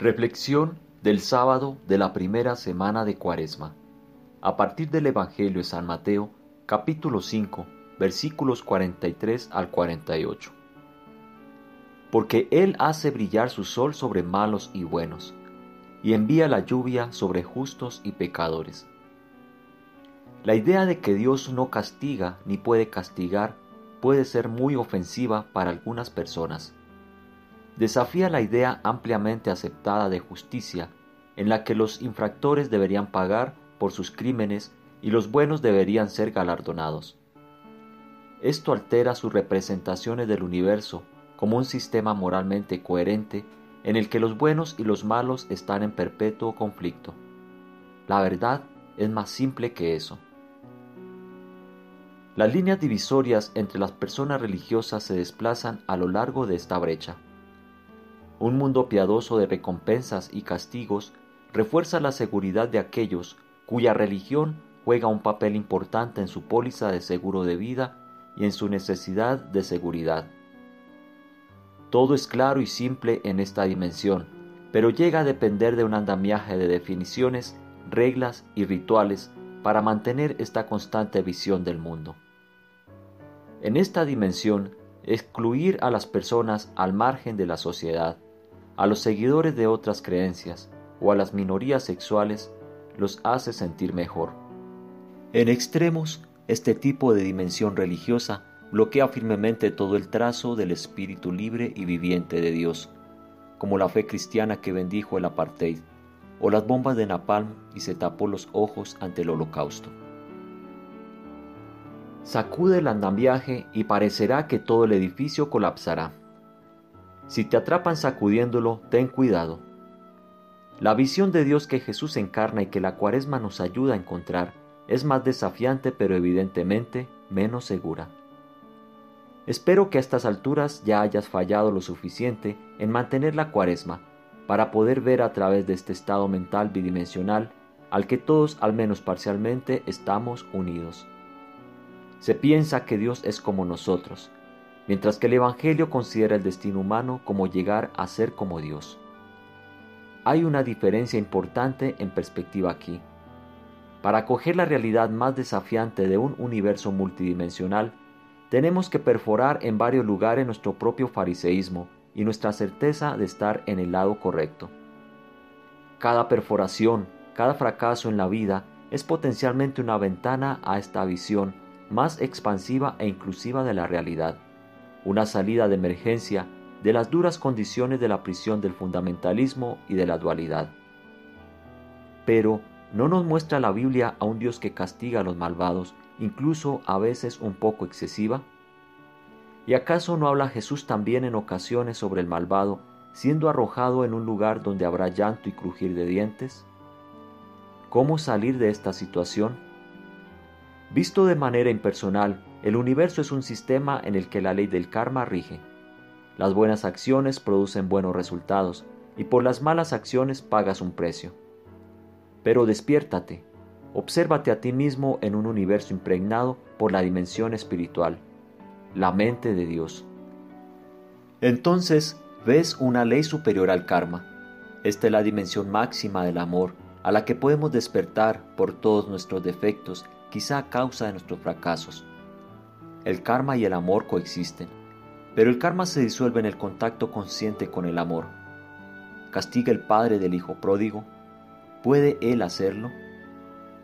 Reflexión del sábado de la primera semana de Cuaresma. A partir del Evangelio de San Mateo, capítulo 5, versículos 43 al 48. Porque Él hace brillar su sol sobre malos y buenos, y envía la lluvia sobre justos y pecadores. La idea de que Dios no castiga ni puede castigar puede ser muy ofensiva para algunas personas desafía la idea ampliamente aceptada de justicia, en la que los infractores deberían pagar por sus crímenes y los buenos deberían ser galardonados. Esto altera sus representaciones del universo como un sistema moralmente coherente en el que los buenos y los malos están en perpetuo conflicto. La verdad es más simple que eso. Las líneas divisorias entre las personas religiosas se desplazan a lo largo de esta brecha. Un mundo piadoso de recompensas y castigos refuerza la seguridad de aquellos cuya religión juega un papel importante en su póliza de seguro de vida y en su necesidad de seguridad. Todo es claro y simple en esta dimensión, pero llega a depender de un andamiaje de definiciones, reglas y rituales para mantener esta constante visión del mundo. En esta dimensión, excluir a las personas al margen de la sociedad a los seguidores de otras creencias o a las minorías sexuales los hace sentir mejor. En extremos, este tipo de dimensión religiosa bloquea firmemente todo el trazo del espíritu libre y viviente de Dios, como la fe cristiana que bendijo el apartheid, o las bombas de napalm y se tapó los ojos ante el holocausto. Sacude el andamiaje y parecerá que todo el edificio colapsará. Si te atrapan sacudiéndolo, ten cuidado. La visión de Dios que Jesús encarna y que la cuaresma nos ayuda a encontrar es más desafiante pero evidentemente menos segura. Espero que a estas alturas ya hayas fallado lo suficiente en mantener la cuaresma para poder ver a través de este estado mental bidimensional al que todos al menos parcialmente estamos unidos. Se piensa que Dios es como nosotros, mientras que el Evangelio considera el destino humano como llegar a ser como Dios. Hay una diferencia importante en perspectiva aquí. Para acoger la realidad más desafiante de un universo multidimensional, tenemos que perforar en varios lugares nuestro propio fariseísmo y nuestra certeza de estar en el lado correcto. Cada perforación, cada fracaso en la vida es potencialmente una ventana a esta visión más expansiva e inclusiva de la realidad una salida de emergencia de las duras condiciones de la prisión del fundamentalismo y de la dualidad. Pero, ¿no nos muestra la Biblia a un Dios que castiga a los malvados, incluso a veces un poco excesiva? ¿Y acaso no habla Jesús también en ocasiones sobre el malvado, siendo arrojado en un lugar donde habrá llanto y crujir de dientes? ¿Cómo salir de esta situación? Visto de manera impersonal, el universo es un sistema en el que la ley del karma rige. Las buenas acciones producen buenos resultados y por las malas acciones pagas un precio. Pero despiértate, obsérvate a ti mismo en un universo impregnado por la dimensión espiritual, la mente de Dios. Entonces ves una ley superior al karma. Esta es la dimensión máxima del amor, a la que podemos despertar por todos nuestros defectos, quizá a causa de nuestros fracasos. El karma y el amor coexisten, pero el karma se disuelve en el contacto consciente con el amor. ¿Castiga el padre del hijo pródigo? ¿Puede él hacerlo?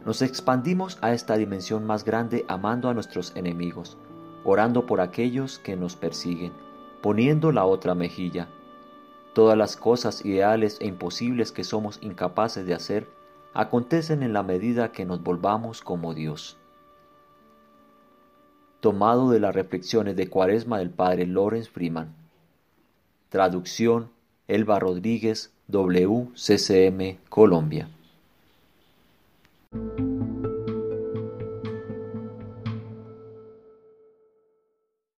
Nos expandimos a esta dimensión más grande amando a nuestros enemigos, orando por aquellos que nos persiguen, poniendo la otra mejilla. Todas las cosas ideales e imposibles que somos incapaces de hacer acontecen en la medida que nos volvamos como Dios tomado de las reflexiones de Cuaresma del padre Lawrence Freeman. Traducción Elba Rodríguez, WCCM, Colombia.